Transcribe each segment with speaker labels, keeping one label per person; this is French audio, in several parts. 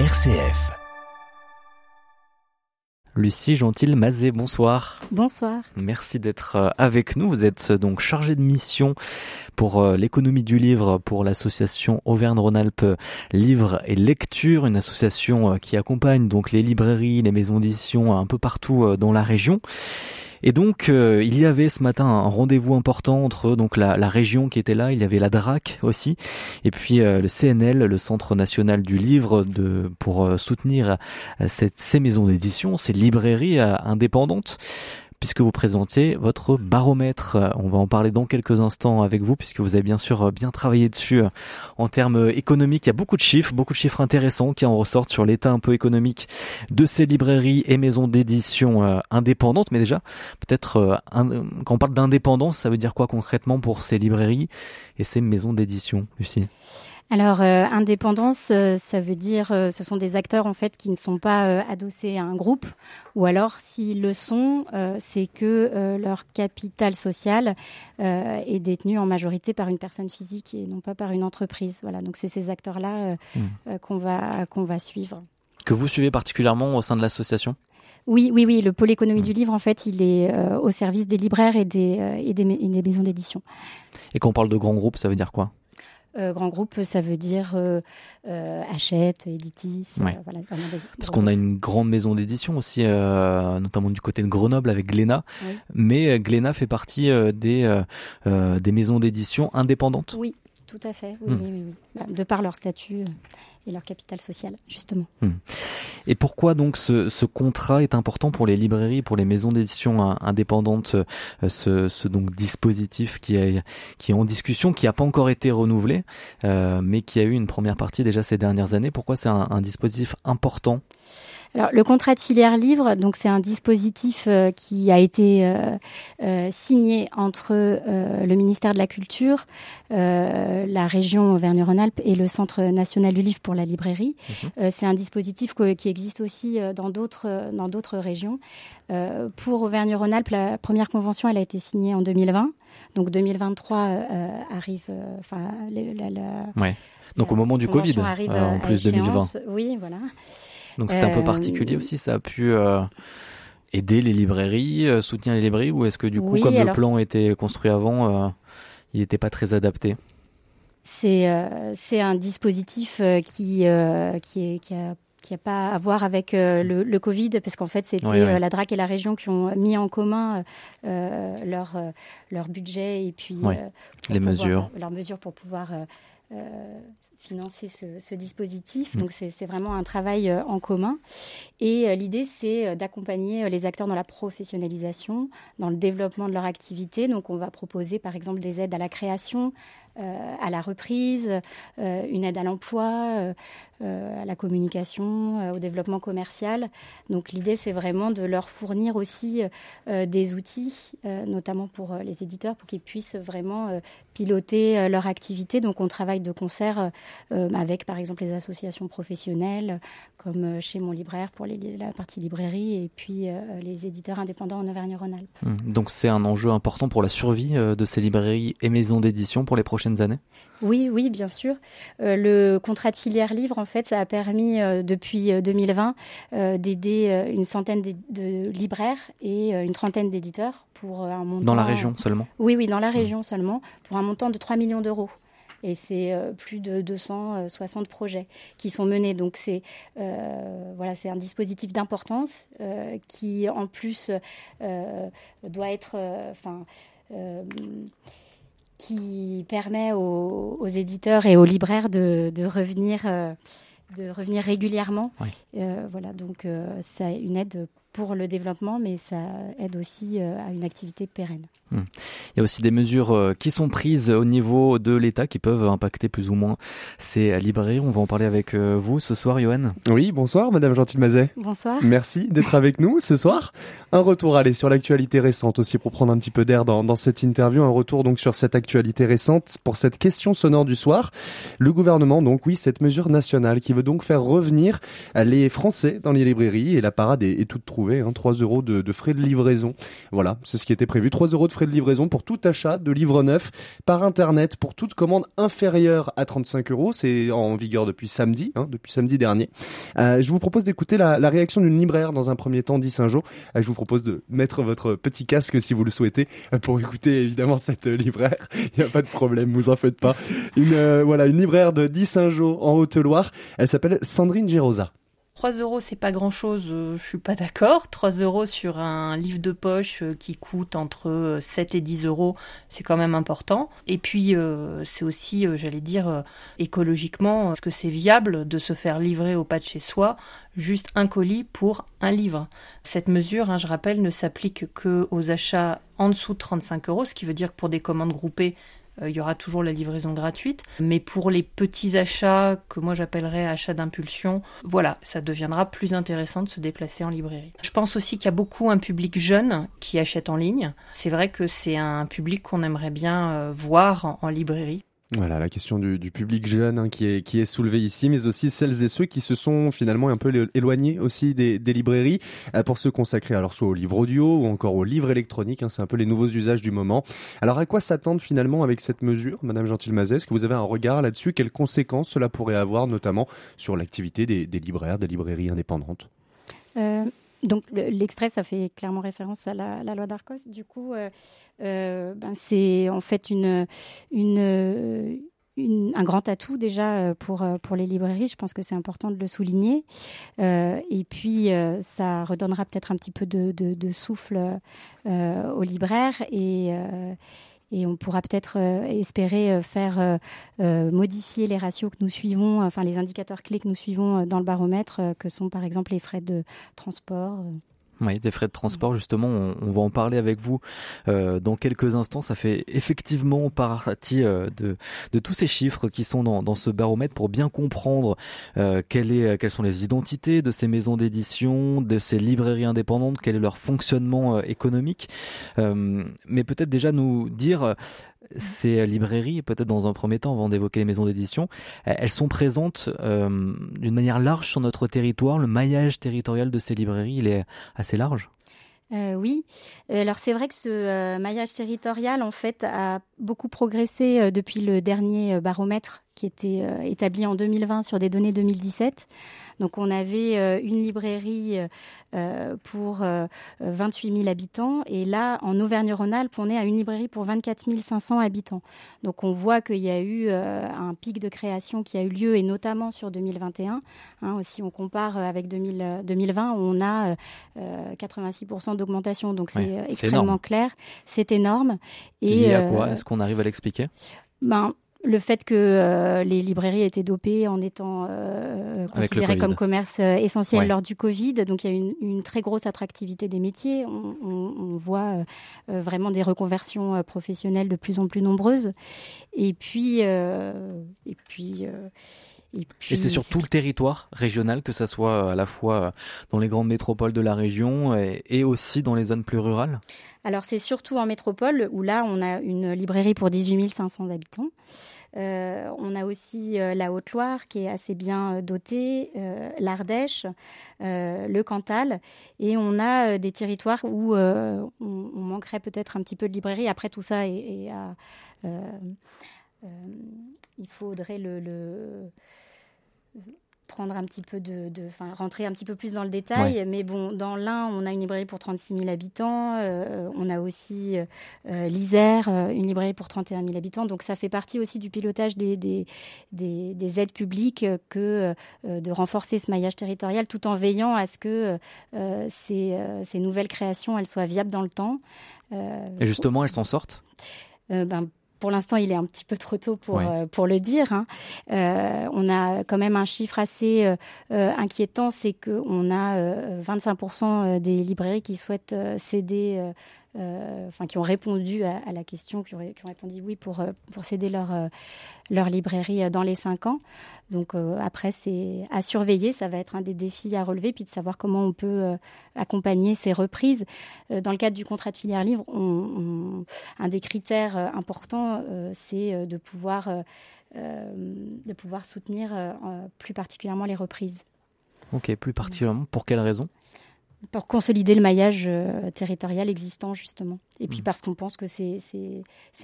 Speaker 1: RCF.
Speaker 2: Lucie Gentil-Mazet, bonsoir.
Speaker 3: Bonsoir.
Speaker 2: Merci d'être euh, avec nous. Vous êtes euh, donc chargée de mission pour euh, l'économie du livre pour l'association Auvergne-Rhône-Alpes Livre et Lecture, une association qui accompagne donc les librairies, les maisons d'édition un peu partout dans la région. Et donc, euh, il y avait ce matin un rendez-vous important entre donc la, région qui était là, il y avait la DRAC aussi, et puis euh, le CNL, le Centre national du livre, de, pour euh, soutenir ces maisons d'édition, ces librairies indépendantes puisque vous présentez votre baromètre. On va en parler dans quelques instants avec vous, puisque vous avez bien sûr bien travaillé dessus en termes économiques. Il y a beaucoup de chiffres, beaucoup de chiffres intéressants qui en ressortent sur l'état un peu économique de ces librairies et maisons d'édition euh, indépendantes. Mais déjà, peut-être euh, quand on parle d'indépendance, ça veut dire quoi concrètement pour ces librairies et ces maisons d'édition, Lucie?
Speaker 3: Alors, euh, indépendance, euh, ça veut dire euh, ce sont des acteurs en fait qui ne sont pas adossés à un groupe, ou alors s'ils le sont, c'est que leur capital social est détenu en majorité par une personne physique et non pas par une entreprise. Voilà, donc c'est ces acteurs-là hmm. qu'on va qu'on va suivre.
Speaker 2: Que vous suivez particulièrement au sein de l'association?
Speaker 3: Oui, oui, oui. Le pôle économie hmm. du livre, en fait, il est au service des libraires et des, et des, et des maisons d'édition.
Speaker 2: Et quand on parle de grands groupes, ça veut dire quoi?
Speaker 3: Euh, grand groupe, ça veut dire euh, euh Hachette, Editis.
Speaker 2: Euh, voilà, Parce qu'on a une grande maison d'édition aussi, notamment du côté de Grenoble avec Glénat. Mais Glénat fait partie des, des maisons d'édition indépendantes.
Speaker 3: Oui, tout à fait. Oui, oui, oui, bah, de par leur statut et leur capital social, justement.
Speaker 2: Hmm. Et pourquoi donc ce, ce, contrat est important pour les librairies, pour les maisons d'édition indépendantes, euh, ce, ce, donc dispositif qui est, qui est en discussion, qui n'a pas encore été renouvelé, euh, mais qui a eu une première partie déjà ces dernières années? Pourquoi c'est un, un dispositif important?
Speaker 3: Alors, le contrat de filière livre, donc c'est un dispositif euh, qui a été euh, euh, signé entre le ministère de la Culture, la région Auvergne-Rhône-Alpes et le Centre national du livre pour la librairie. Mhm. c'est un dispositif qui existe aussi dans d'autres dans d'autres régions. pour Auvergne-Rhône-Alpes, la première convention, elle a été signée en 2020. Donc 2023 arrive. Enfin,
Speaker 2: ouais. Donc au moment du Covid, en plus 2020.
Speaker 3: Oui, voilà.
Speaker 2: Donc c'est un peu particulier euh, aussi, ça a pu euh, aider les librairies, euh, soutenir les librairies, ou est-ce que du coup, comme le plan était construit avant, il n'était pas très adapté?
Speaker 3: C'est c'est un dispositif qui qui est qui a qui a pas à voir avec le, le, Covid, parce qu'en fait, c'était la DRAC et la région qui ont mis en commun leur, leur budget et puis
Speaker 2: les mesures.
Speaker 3: leurs mesures pour pouvoir financer ce, dispositif. Mm. Donc c'est vraiment un travail euh, en commun. Et euh, l'idée, c'est euh, d'accompagner les acteurs dans la professionnalisation, dans le développement de leur activité. Donc on va proposer par exemple des aides à la création, à la reprise, une aide à l'emploi, à la communication, au développement commercial. Donc l'idée, c'est vraiment de leur fournir aussi des outils, notamment pour les éditeurs, pour qu'ils puissent vraiment piloter leur activité. Donc on travaille de concert euh, avec par exemple les associations professionnelles, comme euh, chez mon libraire pour la partie librairie, et puis euh, les éditeurs indépendants en Auvergne-Rhône-Alpes.
Speaker 2: Mmh. Donc c'est un enjeu important pour la survie de ces librairies et maisons d'édition pour les prochaines années
Speaker 3: oui, oui, bien sûr. le contrat de filière livre, en fait, ça a permis depuis 2020 d'aider une centaine de, libraires et une trentaine d'éditeurs pour un montant.
Speaker 2: Dans la région seulement
Speaker 3: Oui, oui, dans la mmh. région seulement, pour un montant de 3 millions d'euros et c'est euh, plus de 260 projets qui sont menés. Donc c'est euh, voilà, c'est un dispositif d'importance euh, qui en plus doit être, enfin qui permet aux, éditeurs et aux libraires de, revenir, de revenir régulièrement. voilà, donc c'est une aide pour le développement, mais ça aide aussi euh, à une activité pérenne.
Speaker 2: Hmm. Il y a aussi des mesures euh, qui sont prises au niveau de l'État qui peuvent impacter plus ou moins ces librairies. On va en parler avec euh, vous ce soir, Johan.
Speaker 4: Oui, bonsoir, Madame Gentil-Mazet.
Speaker 3: Bonsoir.
Speaker 4: Merci d'être avec nous ce soir. Un retour, allez, sur l'actualité récente aussi pour prendre un petit peu d'air dans, dans cette interview. Un retour donc sur cette actualité récente pour cette question sonore du soir. Le gouvernement, donc oui, cette mesure nationale qui veut donc faire revenir les Français dans les librairies et la parade est, est toute trouvée retrouver hein, 3 euros de, frais de livraison. Voilà, c'est ce qui était prévu. 3 euros de frais de livraison pour tout achat de livres neufs par Internet pour toute commande inférieure à 35 euros. C'est en vigueur depuis samedi, hein, depuis samedi dernier. Euh, je vous propose d'écouter la, réaction d'une libraire dans un premier temps, dit Saint-Jean. Euh, je vous propose de mettre votre petit casque si vous le souhaitez euh, pour écouter évidemment cette libraire. Il n'y a pas de problème, vous en faites pas. Une, voilà, une libraire de 10 Saint-Jean en Haute-Loire. Elle s'appelle Sandrine Girosa.
Speaker 1: 3 euros, c'est pas grand chose, euh, je suis pas d'accord. 3 euros sur un livre de poche euh, qui coûte entre 7 euh, et 10 euros, c'est quand même important. Et puis, c'est aussi, j'allais dire, écologiquement, est-ce que c'est viable de se faire livrer au pas de chez soi juste un colis pour un livre? Cette mesure, hein, je rappelle, ne s'applique que aux achats en dessous de 35 euros, ce qui veut dire que pour des commandes groupées, il y aura toujours la livraison gratuite. Mais pour les petits achats que moi j'appellerais achats d'impulsion, voilà, ça deviendra plus intéressant de se déplacer en librairie. Je pense aussi qu'il y a beaucoup un public jeune qui achète en ligne. C'est vrai que c'est un public qu'on aimerait bien euh, voir en librairie.
Speaker 4: Voilà la question du, public jeune hein, qui est qui est soulevée ici, mais aussi celles et ceux qui se sont finalement un peu éloignés aussi des, librairies euh, pour se consacrer alors soit au livre audio ou encore au livre électronique. Hein, c'est un peu les nouveaux usages du moment. Alors à quoi s'attendre finalement avec cette mesure, Madame Gentil-Mazet? Est-ce que vous avez un regard là-dessus? Quelles conséquences cela pourrait avoir, notamment sur l'activité des, des libraires, des librairies indépendantes?
Speaker 3: Euh, donc l'extrait, ça fait clairement référence à la, loi d'Arcos. Du coup, euh, euh, ben, c'est en fait un grand atout déjà euh, pour, les librairies. Je pense que c'est important de le souligner. et puis, ça redonnera peut-être un petit peu de, de souffle aux libraires et et on pourra peut-être euh, espérer euh, faire euh, modifier les ratios que nous suivons, enfin les indicateurs clés que nous suivons dans le baromètre, que sont par exemple les frais de transport.
Speaker 2: Oui, des frais de transport, justement, on, va en parler avec vous euh, dans quelques instants. Ça fait effectivement partie euh, de, de, tous ces chiffres qui sont dans, dans ce baromètre pour bien comprendre euh, quelle est, quelles sont les identités de ces maisons d'édition, de ces librairies indépendantes, quel est leur fonctionnement économique. mais peut-être déjà nous dire ces librairies, peut-être dans un premier temps, avant d'évoquer les maisons d'édition, elles sont présentes euh, d'une manière large sur notre territoire. Le maillage territorial de ces librairies, il est assez large.
Speaker 3: Euh, oui, alors c'est vrai que ce euh, maillage territorial, en fait, a beaucoup progressé depuis le dernier baromètre qui était établi en 2020 sur des données 2017. Donc on avait euh, une librairie euh, pour 28 euh, 000 habitants et là en Auvergne-Rhône-Alpes on est à une librairie pour 24 500 habitants. Donc on voit qu'il y a eu un pic de création qui a eu lieu et notamment sur 2021. Hein, si on compare avec 2020, on a 86% d'augmentation. Donc c'est extrêmement clair, c'est énorme.
Speaker 2: Et y a quoi? Est-ce qu'on arrive à l'expliquer?
Speaker 3: Ben, le fait que euh, les librairies étaient dopées en étant euh, considérées comme commerce euh, essentiel lors du Covid. Donc il y a une, une très grosse attractivité des métiers. On, on, on voit vraiment des reconversions professionnelles de plus en plus nombreuses. Et puis, et puis
Speaker 2: et, c'est sur tout le territoire régional, que ça soit à la fois dans les grandes métropoles de la région et, aussi dans les zones plus rurales
Speaker 3: Alors c'est surtout en métropole où là on a une librairie pour 18 500 habitants. Euh, on a aussi euh, la Haute-Loire qui est assez bien euh, dotée, l'Ardèche, le Cantal, et on a des territoires où on, manquerait peut-être un petit peu de librairie. Après tout ça, et, il faudrait le prendre un petit peu de, enfin rentrer un petit peu plus dans le détail. Mais bon, dans l'un, on a une librairie pour 36 000 habitants. Euh, on a aussi euh, l'Isère, euh, une librairie pour 31 000 habitants. Donc ça fait partie aussi du pilotage des, des, des, aides publiques que de renforcer ce maillage territorial tout en veillant à ce que ces, ces, nouvelles créations, elles soient viables dans le temps.
Speaker 2: Et justement, elles s'en sortent?
Speaker 3: Ben, pour l'instant, il est un petit peu trop tôt pour, euh, pour le dire. Hein. Euh, on a quand même un chiffre assez euh, inquiétant, c'est qu'on a 25% des librairies qui souhaitent céder euh, enfin qui ont répondu à, la question, qui ont, répondu oui pour, euh, pour céder leur, euh, leur librairie dans les cinq ans. Donc après, c'est à surveiller, ça va être un des défis à relever, puis de savoir comment on peut accompagner ces reprises. dans le cadre du contrat de filière livre, un des critères importants, c'est de pouvoir de pouvoir soutenir plus particulièrement les reprises.
Speaker 2: Ok, plus particulièrement, pour quelles raisons
Speaker 3: pour consolider le maillage territorial existant justement. Et puis
Speaker 2: Mm.
Speaker 3: parce qu'on pense que c'est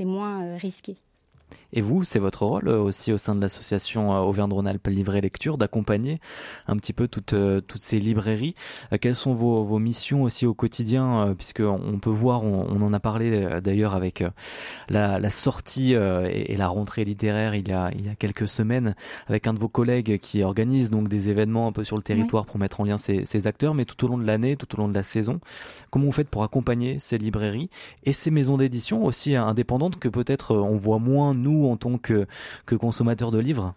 Speaker 3: moins risqué.
Speaker 2: Et vous, c'est votre rôle euh, aussi au sein de l'association euh, Auvergne-Rhône-Alpes Livret Lecture d'accompagner un petit peu toutes, euh, toutes ces librairies. Quelles sont vos, vos missions aussi au quotidien Puisque on peut voir, on, on en a parlé d'ailleurs avec la, la sortie et, et, la rentrée littéraire il y, a, il y a quelques semaines avec un de vos collègues qui organise donc des événements un peu sur le territoire oui. pour mettre en lien ces, ces acteurs, mais tout au long de l'année, tout au long de la saison. Comment vous faites pour accompagner ces librairies et ces maisons d'édition aussi indépendantes que peut-être on voit moins nous en tant que, consommateurs de livres?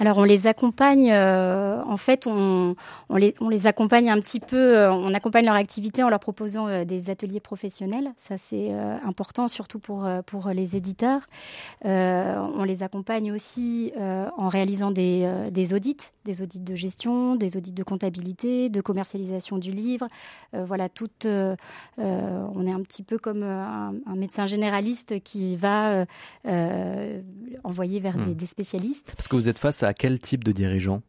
Speaker 3: Alors on les accompagne, euh, en fait on, on, les, on les accompagne un petit peu, euh, on accompagne leur activité en leur proposant euh, des ateliers professionnels, ça c'est important surtout pour, pour les éditeurs. On les accompagne aussi en réalisant des, des audits, des audits de gestion, des audits de comptabilité, de commercialisation du livre. voilà, tout, on est un petit peu comme un, un médecin généraliste qui va envoyer vers
Speaker 2: Hmm.
Speaker 3: des, des spécialistes.
Speaker 2: Parce que vous êtes face à quel type de dirigeants?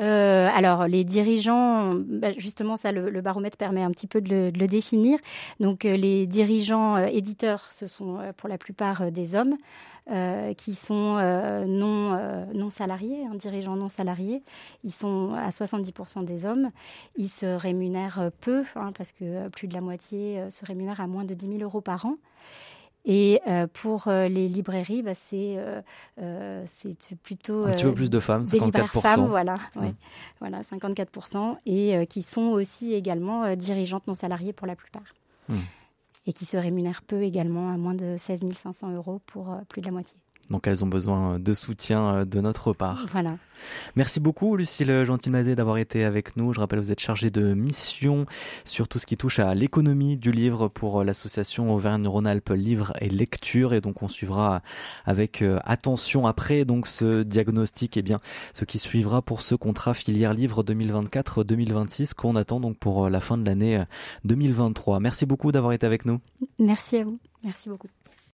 Speaker 3: Euh, alors, les dirigeants, bah, justement, ça, le, baromètre permet un petit peu de le, définir. Donc, euh, les dirigeants euh, éditeurs, ce sont pour la plupart des hommes qui sont non, non salariés, hein, dirigeants non salariés. Ils sont à 70% des hommes. Ils se rémunèrent peu, hein, parce que plus de la moitié se rémunèrent à moins de 10 000 euros par an. Et euh, pour euh, les librairies, bah, c'est euh, c'est plutôt
Speaker 2: un petit peu plus de femmes, 54%.
Speaker 3: femmes, voilà, ouais, voilà, 54%, et qui sont aussi également dirigeantes non salariées pour la plupart,
Speaker 2: Mmh.
Speaker 3: et qui se rémunèrent peu également à moins de 16 500 euros pour plus de la moitié.
Speaker 2: Donc elles ont besoin de soutien de notre part.
Speaker 3: Voilà.
Speaker 2: Merci beaucoup Lucille Gentilmazé d'avoir été avec nous. Je rappelle vous êtes chargée de mission sur tout ce qui touche à l'économie du livre pour l'association Auvergne-Rhône-Alpes Livre et Lecture et donc on suivra avec euh, attention après donc ce diagnostic et bien ce qui suivra pour ce contrat filière livre 2024-2026 qu'on attend donc pour la fin de l'année 2023. Merci beaucoup d'avoir été avec nous.
Speaker 3: Merci à vous. Merci beaucoup.